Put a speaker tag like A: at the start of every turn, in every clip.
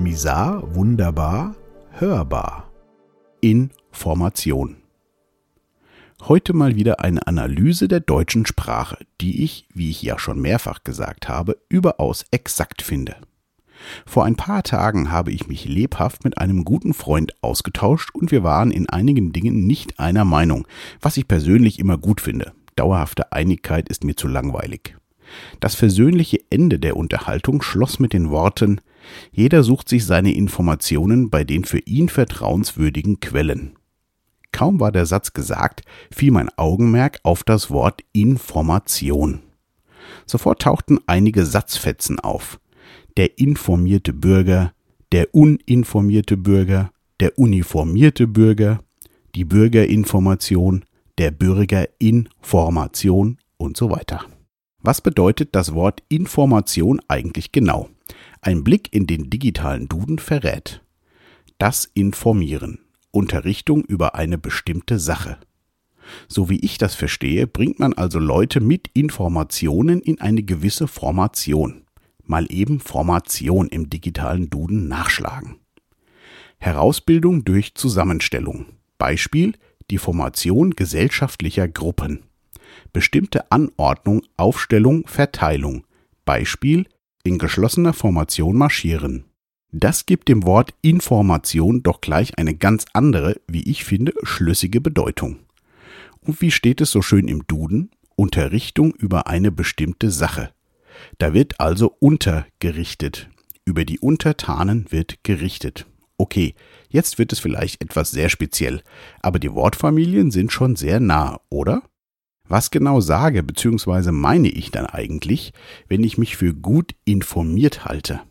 A: Misar, wunderbar, hörbar. Information. Heute mal wieder eine Analyse der deutschen Sprache, die ich, wie ich ja schon mehrfach gesagt habe, überaus exakt finde. Vor ein paar Tagen habe ich mich lebhaft mit einem guten Freund ausgetauscht und wir waren in einigen Dingen nicht einer Meinung, was ich persönlich immer gut finde. Dauerhafte Einigkeit ist mir zu langweilig. Das versöhnliche Ende der Unterhaltung schloss mit den Worten Jeder sucht sich seine Informationen bei den für ihn vertrauenswürdigen Quellen. Kaum war der Satz gesagt, fiel mein Augenmerk auf das Wort Information. Sofort tauchten einige Satzfetzen auf der informierte Bürger, der uninformierte Bürger, der uniformierte Bürger, die Bürgerinformation, der Bürgerinformation und so weiter. Was bedeutet das Wort Information eigentlich genau? Ein Blick in den digitalen Duden verrät. Das Informieren, Unterrichtung über eine bestimmte Sache. So wie ich das verstehe, bringt man also Leute mit Informationen in eine gewisse Formation mal eben Formation im digitalen Duden nachschlagen. Herausbildung durch Zusammenstellung. Beispiel die Formation gesellschaftlicher Gruppen. Bestimmte Anordnung, Aufstellung, Verteilung. Beispiel in geschlossener Formation marschieren. Das gibt dem Wort Information doch gleich eine ganz andere, wie ich finde, schlüssige Bedeutung. Und wie steht es so schön im Duden? Unterrichtung über eine bestimmte Sache. Da wird also untergerichtet. Über die Untertanen wird gerichtet. Okay, jetzt wird es vielleicht etwas sehr speziell, aber die Wortfamilien sind schon sehr nah, oder? Was genau sage bzw. meine ich dann eigentlich, wenn ich mich für gut informiert halte?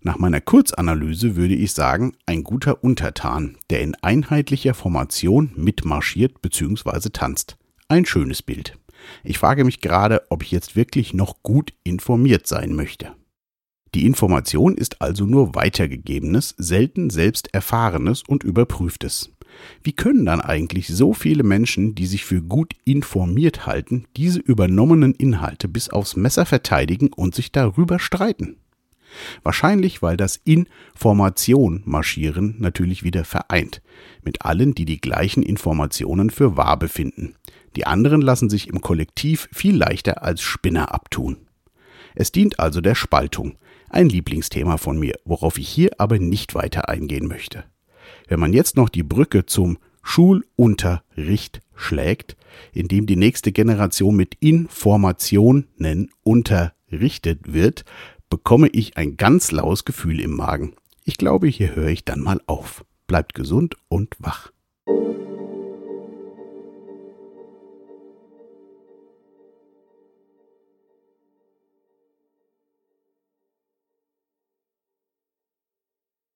A: Nach meiner Kurzanalyse würde ich sagen, ein guter Untertan, der in einheitlicher Formation mitmarschiert bzw. tanzt. Ein schönes Bild. Ich frage mich gerade, ob ich jetzt wirklich noch gut informiert sein möchte. Die Information ist also nur weitergegebenes, selten selbst erfahrenes und überprüftes. Wie können dann eigentlich so viele Menschen, die sich für gut informiert halten, diese übernommenen Inhalte bis aufs Messer verteidigen und sich darüber streiten? Wahrscheinlich, weil das Information marschieren natürlich wieder vereint, mit allen, die die gleichen Informationen für wahr befinden. Die anderen lassen sich im Kollektiv viel leichter als Spinner abtun. Es dient also der Spaltung, ein Lieblingsthema von mir, worauf ich hier aber nicht weiter eingehen möchte. Wenn man jetzt noch die Brücke zum Schulunterricht schlägt, in dem die nächste Generation mit Informationen unterrichtet wird, bekomme ich ein ganz laues Gefühl im Magen. Ich glaube, hier höre ich dann mal auf. Bleibt gesund und wach.